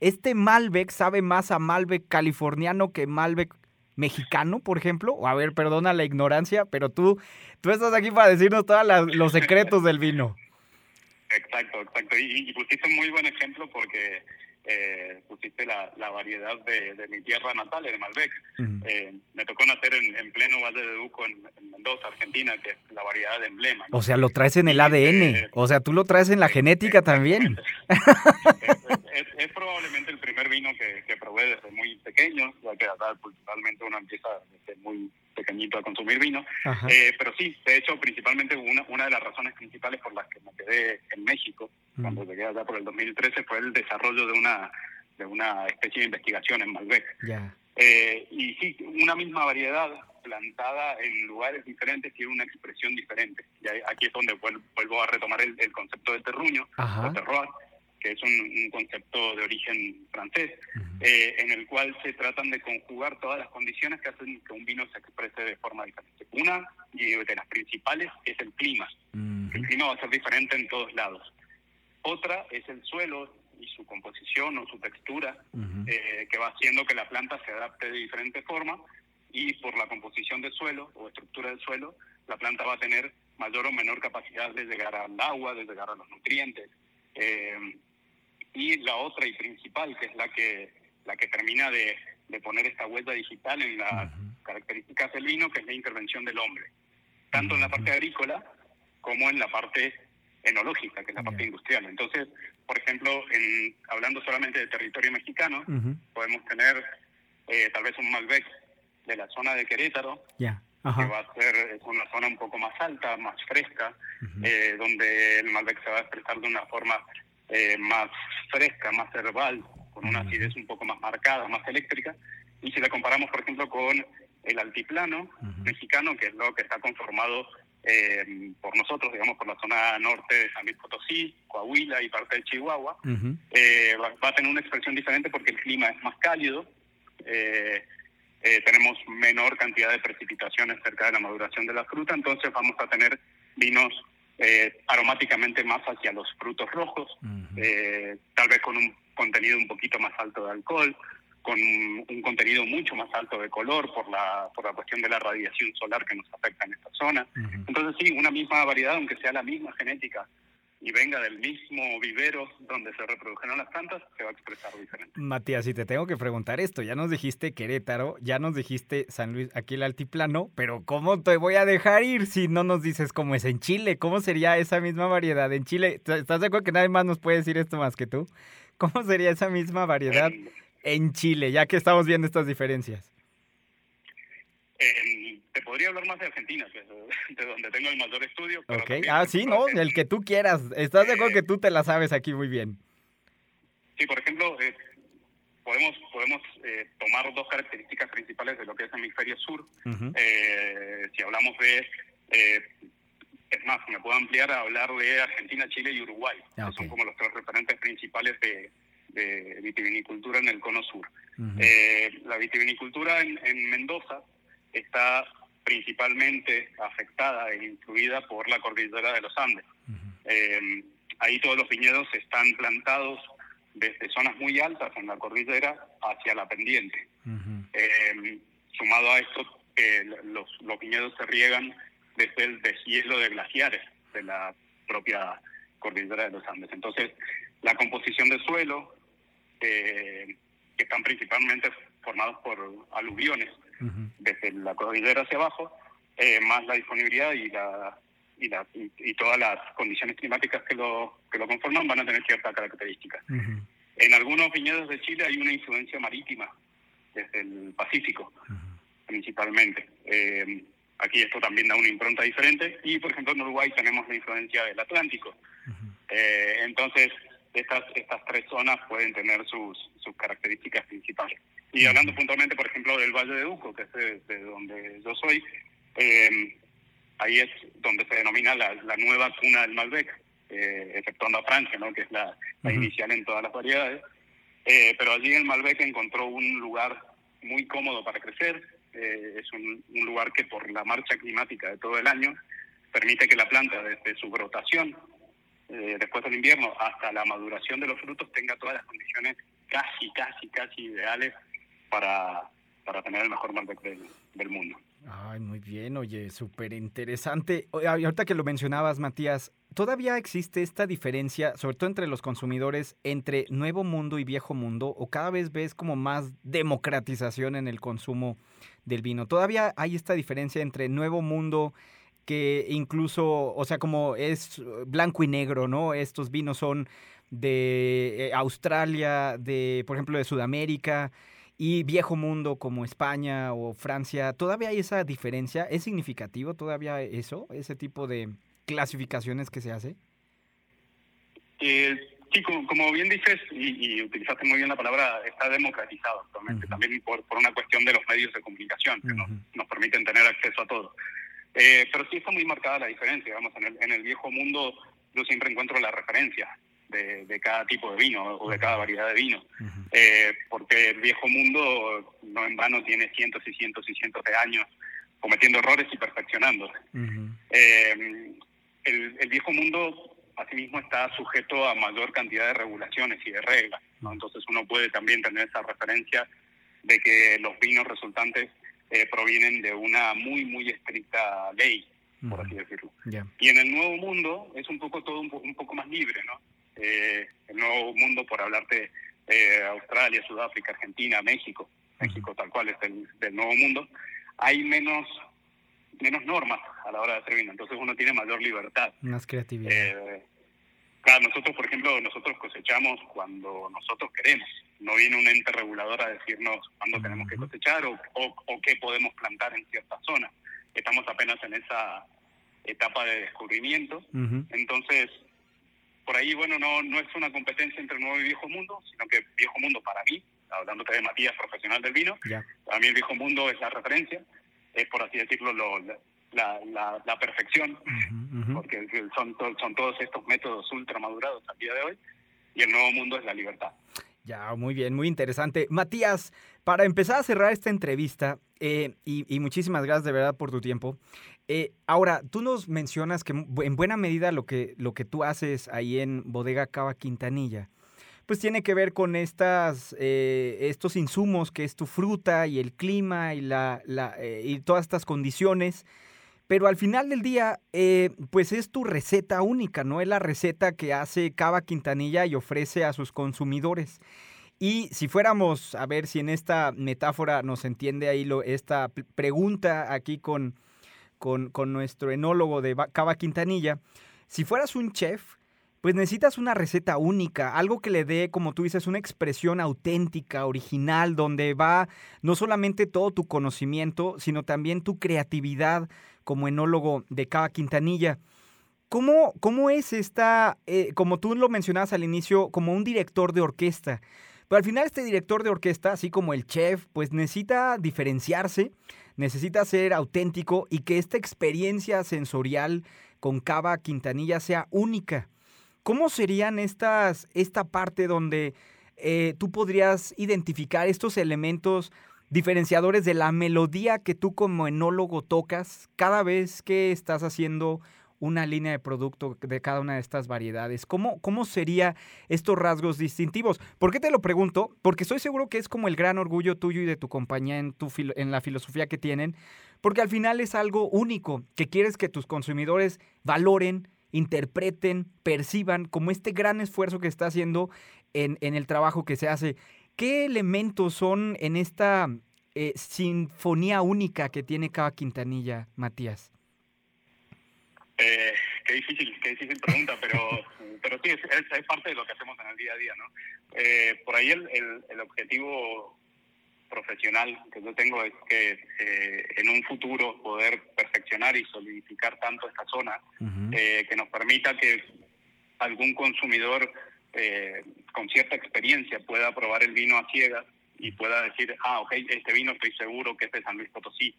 este Malbec sabe más a Malbec californiano que Malbec mexicano, por ejemplo. O a ver, perdona la ignorancia, pero tú, tú estás aquí para decirnos todos los secretos del vino. Exacto, exacto. Y, y pusiste un muy buen ejemplo porque eh, pusiste la, la variedad de, de mi tierra natal, de Malbec. Eh, me tocó nacer en, en pleno Valle de Duco, en, en Mendoza, Argentina, que es la variedad de emblema. ¿no? O sea, lo traes en el ADN. O sea, tú lo traes en la genética también. es, es- es probablemente el primer vino que, que probé desde muy pequeño, ya que acá culturalmente uno empieza desde muy pequeñito a consumir vino. Eh, pero sí, de hecho, principalmente una, una de las razones principales por las que me quedé en México cuando llegué allá por el 2013 fue el desarrollo de una, de una especie de investigación en Malbec. Eh, y sí, una misma variedad plantada en lugares diferentes tiene una expresión diferente. Y aquí es donde vuel- vuelvo a retomar el, el concepto de terruño, Ajá. o terroir, que es un, un concepto de origen francés, eh, en el cual se tratan de conjugar todas las condiciones que hacen que un vino se exprese de forma diferente. Una de las principales es el clima. El clima va a ser diferente en todos lados. Otra es el suelo y su composición o su textura, eh, que va haciendo que la planta se adapte de diferente forma y por la composición del suelo o estructura del suelo, la planta va a tener mayor o menor capacidad de llegar al agua, de llegar a los nutrientes. Eh, y la otra y principal, que es la que, la que termina de, de poner esta huella digital en las características del vino, que es la intervención del hombre, tanto en la parte agrícola como en la parte enológica, que es la parte industrial. Entonces, por ejemplo, en, hablando solamente de territorio mexicano, podemos tener eh, tal vez un Malbec de la zona de Querétaro, que va a ser una zona un poco más alta, más fresca, eh, donde el Malbec se va a expresar de una forma eh, más fresca, más herbal, con una acidez un poco más marcada, más eléctrica. Y si la comparamos, por ejemplo, con el altiplano mexicano, que es lo que está conformado eh, por nosotros, digamos, por la zona norte de San Luis Potosí, Coahuila y parte de Chihuahua, eh, va, va a tener una expresión diferente porque el clima es más cálido, eh, tenemos menor cantidad de precipitaciones cerca de la maduración de la fruta, entonces vamos a tener vinos eh, aromáticamente más hacia los frutos rojos, eh, tal vez con un contenido un poquito más alto de alcohol, con un contenido mucho más alto de color por la, por la cuestión de la radiación solar que nos afecta en esta zona. Entonces sí, una misma variedad, aunque sea la misma genética y venga del mismo vivero donde se reprodujeron las plantas, se va a expresar diferente. Matías, si te tengo que preguntar esto, ya nos dijiste Querétaro, ya nos dijiste San Luis, aquí el altiplano, pero ¿cómo te voy a dejar ir si no nos dices cómo es en Chile? ¿Cómo sería esa misma variedad en Chile? ¿Estás de acuerdo que nadie más nos puede decir esto más que tú? ¿Cómo sería esa misma variedad En- en Chile, ya que estamos viendo estas diferencias? Te podría hablar más de Argentina, que es de, de donde tengo el mayor estudio. pero Ok, también, ah, sí, ¿no? El que tú quieras. ¿Estás de acuerdo Eh, que tú te la sabes aquí muy bien? Sí, por ejemplo, eh, podemos podemos eh, tomar dos características principales de lo que es hemisferio sur. Eh, si hablamos de, eh, es más, me puedo ampliar a hablar de Argentina, Chile y Uruguay, Ah, que son ok. como los tres referentes principales de, de vitivinicultura en el cono sur. Eh, la vitivinicultura en, en Mendoza está principalmente afectada e influida por la cordillera de los Andes. Eh, ahí todos los viñedos están plantados desde zonas muy altas en la cordillera hacia la pendiente. Eh, sumado a esto, eh, los, los viñedos se riegan desde el deshielo de glaciares de la propia cordillera de los Andes. Entonces, la composición del suelo, eh, que están principalmente formados por aluviones desde la cordillera hacia abajo, eh, más la disponibilidad y la y, la, y, y todas las condiciones climáticas que lo que lo conforman van a tener ciertas características. Ujú. En algunos viñedos de Chile hay una influencia marítima desde el Pacífico, principalmente. Eh, aquí esto también da una impronta diferente y, por ejemplo, en Uruguay tenemos la influencia del Atlántico. Eh, entonces, estas estas tres zonas pueden tener sus, sus características principales. Y hablando puntualmente, por ejemplo, del Valle de Uco, que es de, de donde yo soy, eh, ahí es donde se denomina la, la nueva cuna del Malbec, eh, exceptuando a Francia, ¿no? que es la, la inicial en todas las variedades. Eh, pero allí el Malbec encontró un lugar muy cómodo para crecer. Eh, es un, un lugar que por la marcha climática de todo el año permite que la planta desde su brotación eh, después del invierno hasta la maduración de los frutos tenga todas las condiciones casi, casi, casi ideales para, para tener el mejor Malbec del, del mundo. Ay, muy bien, oye, súper interesante. Ahorita que lo mencionabas, Matías, ¿todavía existe esta diferencia, sobre todo entre los consumidores, entre nuevo mundo y viejo mundo? ¿O cada vez ves como más democratización en el consumo del vino? ¿Todavía hay esta diferencia entre nuevo mundo que incluso, o sea, como es blanco y negro, ¿no? Estos vinos son de eh, Australia, de, por ejemplo, de Sudamérica y viejo mundo como España o Francia, ¿todavía hay esa diferencia? ¿Es significativo todavía eso, ese tipo de clasificaciones que se hace? Eh, sí, como, como bien dices, y, y utilizaste muy bien la palabra, está democratizado actualmente, también por, por una cuestión de los medios de comunicación, que nos permiten tener acceso a todo. Eh, pero sí está muy marcada la diferencia, digamos, en el, en el viejo mundo yo siempre encuentro la referencia de, de cada tipo de vino o de cada variedad de vino, eh, porque el viejo mundo no en vano tiene cientos y cientos y cientos de años cometiendo errores y perfeccionándose. Eh, el, el viejo mundo asimismo está sujeto a mayor cantidad de regulaciones y de reglas, ¿no? entonces uno puede también tener esa referencia de que los vinos resultantes eh, provienen de una muy muy estricta ley, por así decirlo. Y en el nuevo mundo es un poco todo un, un poco más libre, ¿no? Eh, el nuevo mundo, por hablarte eh, Australia, Sudáfrica, Argentina, México, México tal cual es el, del nuevo mundo, hay menos menos normas a la hora de hacer vino, entonces uno tiene mayor libertad. Más creatividad. Eh, claro, nosotros, por ejemplo, nosotros cosechamos cuando nosotros queremos, no viene un ente regulador a decirnos cuándo tenemos que cosechar o, o, qué podemos plantar en ciertas zonas. Estamos apenas en esa etapa de descubrimiento. Entonces, por ahí, bueno, no, no es una competencia entre nuevo y viejo mundo, sino que viejo mundo para mí, hablando de Matías, profesional del vino, para mí el viejo mundo es la referencia, es por así decirlo lo, la, la, la, perfección, porque son, son todos estos métodos ultra madurados al día de hoy, y el nuevo mundo es la libertad. Ya, muy bien, muy interesante. Matías, para empezar a cerrar esta entrevista, eh, y, muchísimas gracias de verdad por tu tiempo. Eh, ahora, tú nos mencionas que en buena medida lo que, lo que tú haces ahí en Bodega Cava Quintanilla, pues tiene que ver con estas, eh, estos insumos que es tu fruta y el clima y, la, y todas estas condiciones. Pero al final del día, pues es tu receta única, ¿no? Es la receta que hace Cava Quintanilla y ofrece a sus consumidores. Y si fuéramos a ver si en esta metáfora nos entiende ahí esta pregunta aquí con, con, con nuestro enólogo de Cava Quintanilla, si fueras un chef, pues necesitas una receta única, algo que le dé, como tú dices, una expresión auténtica, original, donde va no solamente todo tu conocimiento, sino también tu creatividad como enólogo de Cava Quintanilla. ¿Cómo, cómo es esta, eh, como tú lo mencionabas al inicio, como un director de orquesta? Pero al final este director de orquesta, así como el chef, pues necesita diferenciarse, necesita ser auténtico y que esta experiencia sensorial con Cava Quintanilla sea única. ¿Cómo serían estas, esta parte donde eh, tú podrías identificar estos elementos diferenciadores de la melodía que tú como enólogo tocas cada vez que estás haciendo una línea de producto de cada una de estas variedades? ¿Cómo, cómo sería estos rasgos distintivos? ¿Por qué te lo pregunto? Porque estoy seguro que es como el gran orgullo tuyo y de tu compañía en, tu en la filosofía que tienen, porque al final es algo único que quieres que tus consumidores valoren, interpreten, perciban como este gran esfuerzo que está haciendo en, en el trabajo que se hace. ¿Qué elementos son en esta eh, sinfonía única que tiene cada Quintanilla, Matías? Eh, qué difícil, qué difícil pregunta, pero, pero sí, es, parte de lo que hacemos en el día a día, ¿no? Eh, por ahí el, el, objetivo profesional que yo tengo es que eh, en un futuro poder perfeccionar y solidificar tanto esta zona eh, que nos permita que algún consumidor con cierta experiencia pueda probar el vino a ciegas y pueda decir, ah, ok, este vino estoy seguro que es de San Luis Potosí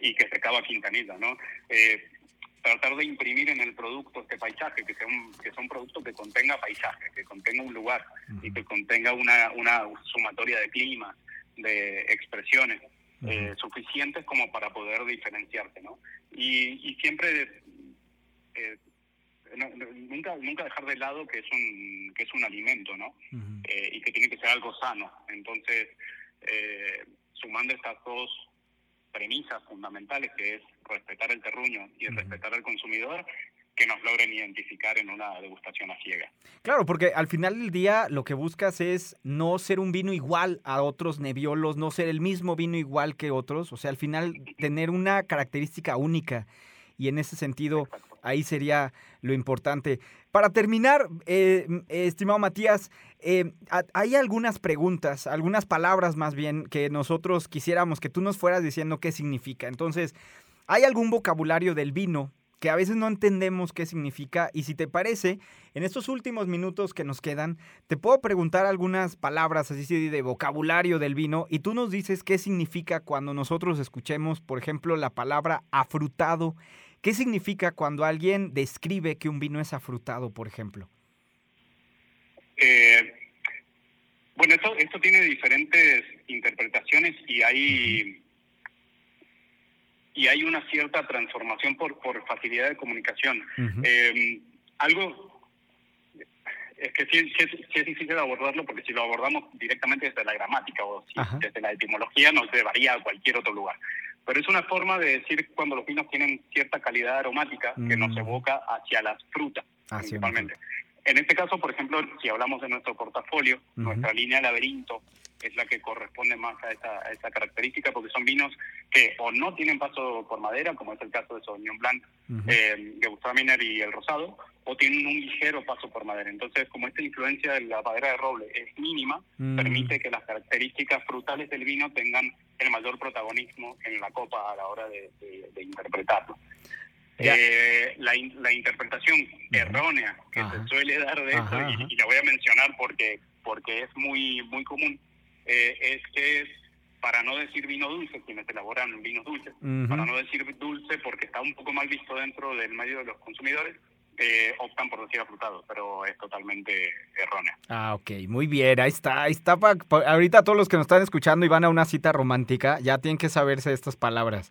y que se acaba Quintanilla, ¿no? tratar de imprimir en el producto este paisaje, que sea un, que sea un producto que contenga paisaje, que contenga un lugar y que contenga una, una sumatoria de clima, de expresiones eh, suficientes como para poder diferenciarte, ¿no? Y, y siempre eh, nunca nunca dejar de lado que es un que es un alimento, ¿no? Eh, y que tiene que ser algo sano. Entonces, sumando estas dos premisas fundamentales, que es respetar el terruño y respetar al consumidor, que nos logren identificar en una degustación a ciega. Claro, porque al final del día lo que buscas es no ser un vino igual a otros nebiolos, no ser el mismo vino igual que otros, o sea, al final tener una característica única. Y en ese sentido, ahí sería lo importante. Para terminar, eh, estimado Matías, eh, hay algunas preguntas, algunas palabras más bien, que nosotros quisiéramos que tú nos fueras diciendo qué significa. Entonces, ¿hay algún vocabulario del vino que a veces no entendemos qué significa? Y si te parece, en estos últimos minutos que nos quedan, te puedo preguntar algunas palabras así de vocabulario del vino y tú nos dices qué significa cuando nosotros escuchemos, por ejemplo, la palabra afrutado. ¿Qué significa cuando alguien describe que un vino es afrutado, por ejemplo? Eh, bueno, esto, esto tiene diferentes interpretaciones y hay y hay una cierta transformación por, por facilidad de comunicación. Em, algo es que sí, es difícil abordarlo porque si lo abordamos directamente desde la gramática o desde la etimología nos llevaría a cualquier otro lugar. Pero es una forma de decir cuando los vinos tienen cierta calidad aromática que nos evoca hacia las frutas, principalmente. En este caso, por ejemplo, si hablamos de nuestro portafolio, nuestra línea laberinto es la que corresponde más a esa, característica, porque son vinos que o no tienen paso por madera, como es el caso de Sauvignon Blanc, eh, Gewürztraminer y el rosado, o tienen un ligero paso por madera. Entonces, como esta influencia de la madera de roble es mínima, Mm. permite que las características frutales del vino tengan el mayor protagonismo en la copa a la hora de, de- de interpretarlo. Eh, la, in- la interpretación errónea que Ajá. se suele dar de esto, y- y, la voy a mencionar porque porque es muy muy común, eh, es que es para no decir vino dulce, quienes elaboran vinos dulces, Ujú. para no decir dulce porque está un poco mal visto dentro del medio de los consumidores, eh, optan por decir afrutado, pero es totalmente errónea. Ah, ok, muy bien, ahí está, ahí está. pa- pa- ahorita todos los que nos están escuchando y van a una cita romántica, ya tienen que saberse estas palabras.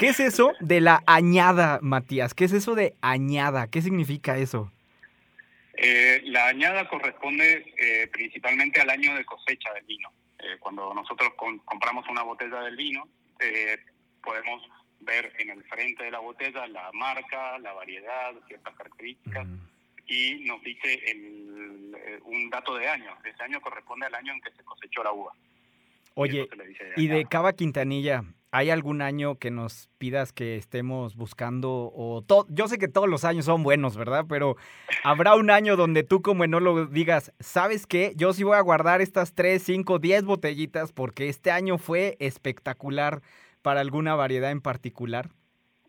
¿Qué es eso de la añada, Matías? ¿Qué es eso de añada? ¿Qué significa eso? Eh, la añada corresponde eh, principalmente al año de cosecha del vino. Eh, cuando nosotros con- compramos una botella del vino, eh, podemos ver en el frente de la botella la marca, la variedad, ciertas características, y nos dice el, eh, un dato de año. Ese año corresponde al año en que se cosechó la uva. Oye, y de. Cava Quintanilla, ¿hay algún año que nos pidas que estemos buscando? O to- Yo sé que todos los años son buenos, ¿verdad? Pero habrá un año donde tú como enólogo digas, ¿sabes qué? Yo sí voy a guardar estas 3, 5, 10 botellitas porque este año fue espectacular para alguna variedad en particular.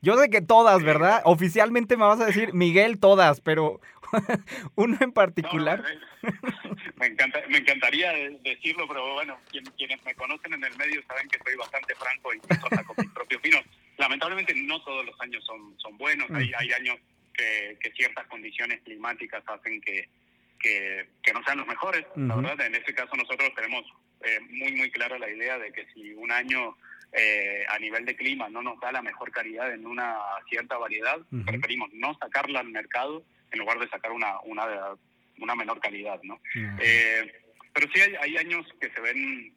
Yo sé que todas, ¿verdad? Oficialmente me vas a decir, Miguel, todas, pero uno en particular. No, me, encanta, me encantaría de- decirlo, pero bueno, quien- quienes me conocen en el medio saben que soy bastante franco incluso hasta con mis propios vinos. Lamentablemente no todos los años son, son buenos, hay, hay años que, que ciertas condiciones climáticas hacen que, que, que no sean los mejores, la verdad. En este caso nosotros tenemos eh, muy, muy clara la idea de que si un año eh, a nivel de clima no nos da la mejor calidad en una cierta variedad, preferimos no sacarla al mercado en lugar de sacar una, una, una menor calidad, ¿no? Eh, pero sí hay, hay años que se ven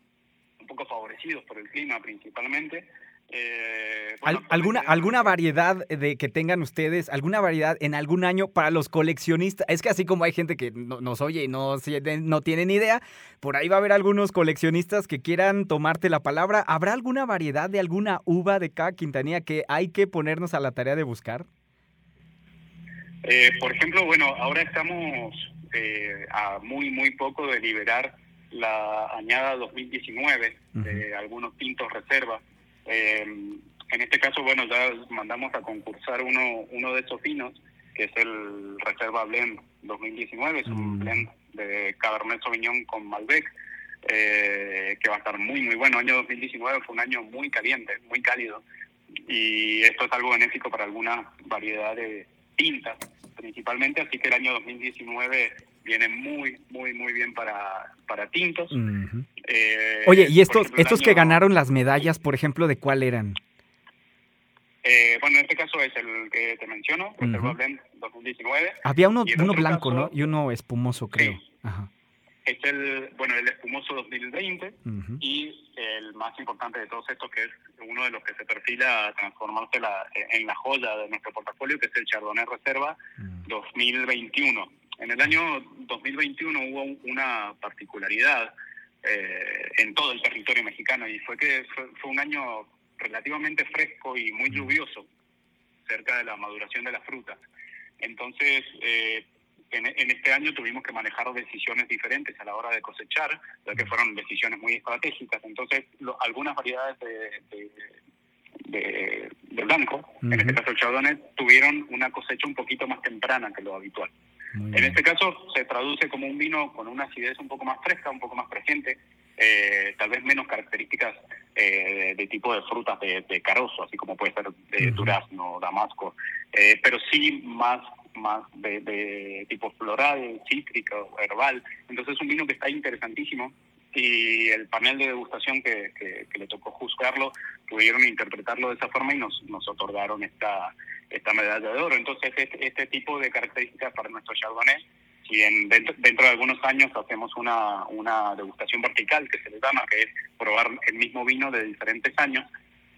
un poco favorecidos por el clima principalmente. Eh, bueno, Al- ¿Alguna, ¿Alguna variedad de que tengan ustedes, alguna variedad en algún año para los coleccionistas? Es que así como hay gente que no- nos oye y no, no tiene ni idea, por ahí va a haber algunos coleccionistas que quieran tomarte la palabra. ¿Habrá alguna variedad de alguna uva de cada quintanilla que hay que ponernos a la tarea de buscar? Eh, por ejemplo, bueno, ahora estamos eh, a muy, muy poco de liberar la añada 2019 de algunos tintos reserva. Eh, en este caso, bueno, ya mandamos a concursar uno, uno de esos vinos, que es el Reserva Blend 2019, es un Mm. blend de Cabernet Sauvignon con Malbec, eh, que va a estar muy, muy bueno. El año 2019 fue un año muy caliente, muy cálido, y esto es algo benéfico para algunas variedades de tintas, principalmente, así que el año 2019 viene muy, muy, muy bien para, para tintos. Eh, Oye, ¿y estos, ejemplo, el estos que ganaron las medallas, por ejemplo, de cuál eran? Eh, bueno, en este caso es el que te menciono, Reserva Ujú. Blend 2019. Había uno, blanco, caso, ¿no? Y uno espumoso, creo. Ajá. Es el, bueno, el espumoso 2020 Ujú. y el más importante de todos estos, que es uno de los que se perfila a transformarse la- en la joya de nuestro portafolio, que es el Chardonnay Reserva 2021. En el año 2021 hubo un- una particularidad eh, en todo el territorio mexicano y fue que fue, fue un año relativamente fresco y muy lluvioso cerca de la maduración de las frutas. Entonces, eh, en, en este año tuvimos que manejar decisiones diferentes a la hora de cosechar, ya que fueron decisiones muy estratégicas. Entonces, lo- algunas variedades de, de, de- de blanco, en este caso el Chardonnay, tuvieron una cosecha un poquito más temprana que lo habitual. En este caso se traduce como un vino con una acidez un poco más fresca, un poco más presente, eh, tal vez menos características eh, de tipo de frutas de, de carozo, así como puede ser de Ujú. durazno, damasco, eh, pero sí más más de, de tipo floral, cítrico, herbal. Entonces es un vino que está interesantísimo y el panel de degustación que, que- que le tocó juzgarlo pudieron interpretarlo de esa forma y nos, nos otorgaron esta, esta medalla de oro. Entonces este, este tipo de características para nuestro Chardonnay, si en, dentro, dentro de algunos años hacemos una, una degustación vertical que se le llama, que es probar el mismo vino de diferentes años,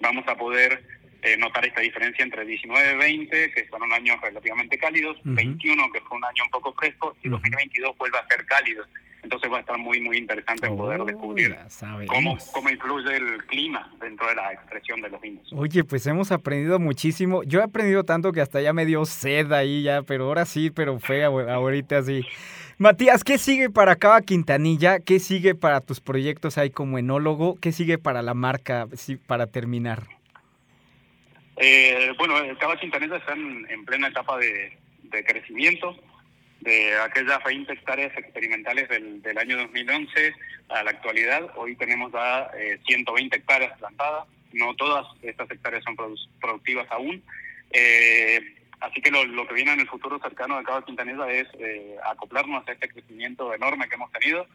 vamos a poder eh, notar esta diferencia entre 19 y 20, que fueron años relativamente cálidos, Ujú. 21, que fue un año un poco fresco, y Ujú. 2022 vuelve a ser cálido. Entonces va a estar muy, muy interesante poder Oh, descubrir ya sabemos. cómo, cómo influye el clima dentro de la expresión de los vinos. Oye, pues hemos aprendido muchísimo. Yo he aprendido tanto que hasta ya me dio sed ahí ya, pero ahora sí, pero fue ahor- ahorita sí. Matías, ¿qué sigue para Cava Quintanilla? ¿Qué sigue para tus proyectos ahí como enólogo? ¿Qué sigue para la marca sí, para terminar? Eh, bueno, Cava Quintanilla está en, en plena etapa de, de crecimiento. De aquellas 20 hectáreas experimentales del, del año 2011 a la actualidad, hoy tenemos ya eh, 120 hectáreas plantadas. No todas estas hectáreas son produ- productivas aún. Eh, así que lo, lo que viene en el futuro cercano de Cava Quintanilla es eh, acoplarnos a este crecimiento enorme que hemos tenido,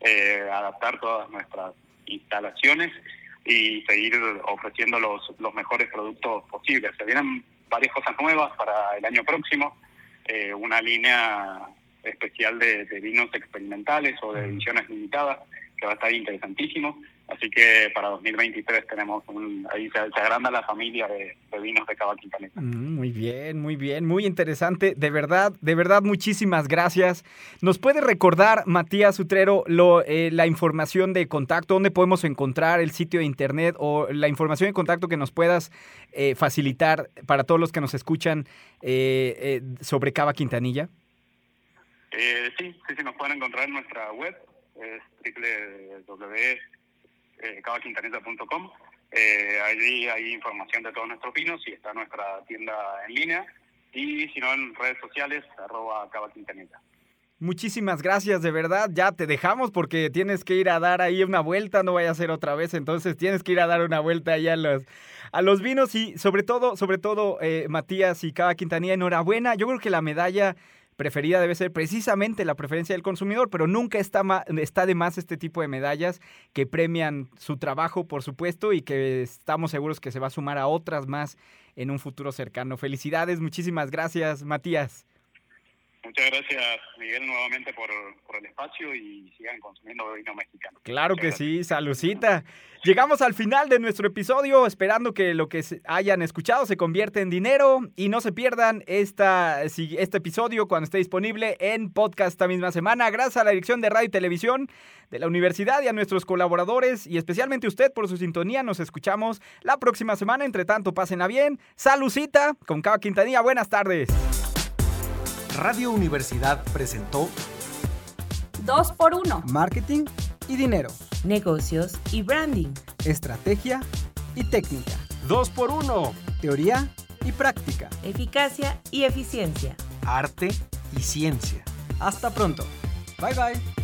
eh, adaptar todas nuestras instalaciones y seguir ofreciendo los, los mejores productos posibles. Se vienen varias cosas nuevas para el año próximo, eh, una línea especial de, de vinos experimentales o de ediciones limitadas que va a estar interesantísimo. Así que para 2023 tenemos un, ahí se, se agranda la familia de, de vinos de Cava Quintanilla. Mm, Muy bien, muy bien, muy interesante. De verdad, de verdad, muchísimas gracias. ¿Nos puede recordar, Matías Utrero, lo, eh, la información de contacto? ¿Dónde podemos encontrar el sitio de internet o la información de contacto que nos puedas eh, facilitar para todos los que nos escuchan eh, eh, sobre Cava Quintanilla? Eh, sí, sí, sí, nos pueden encontrar en nuestra web, es www.cavaquintanilla.com. Eh, allí hay información de todos nuestros vinos y está nuestra tienda en línea. Y si no, en redes sociales, arroba Cava Quintanilla. Muchísimas gracias, de verdad. Ya te dejamos porque tienes que ir a dar ahí una vuelta, no vaya a ser otra vez. Entonces tienes que ir a dar una vuelta ahí a los, a los vinos y sobre todo, sobre todo, eh, Matías y Cava Quintanilla, enhorabuena. Yo creo que la medalla preferida debe ser precisamente la preferencia del consumidor, pero nunca está, está de más este tipo de medallas que premian su trabajo, por supuesto, y que estamos seguros que se va a sumar a otras más en un futuro cercano. Felicidades, muchísimas gracias, Matías. Muchas gracias, Miguel, nuevamente por, por el espacio y sigan consumiendo vino mexicano. Claro que sí, salucita. Llegamos al final de nuestro episodio, esperando que lo que hayan escuchado se convierta en dinero y no se pierdan esta, este episodio cuando esté disponible en podcast esta misma semana. Gracias a la dirección de radio y televisión de la universidad y a nuestros colaboradores y especialmente usted por su sintonía. Nos escuchamos la próxima semana. Entre tanto, pásenla bien. Salucita con Cava Quintanilla. Buenas tardes. Radio Universidad presentó Dos por uno. Marketing y dinero. Negocios y branding. Estrategia y técnica. 2 por 1 Teoría y práctica. Eficacia y eficiencia. Arte y Ciencia. Hasta pronto. Bye bye.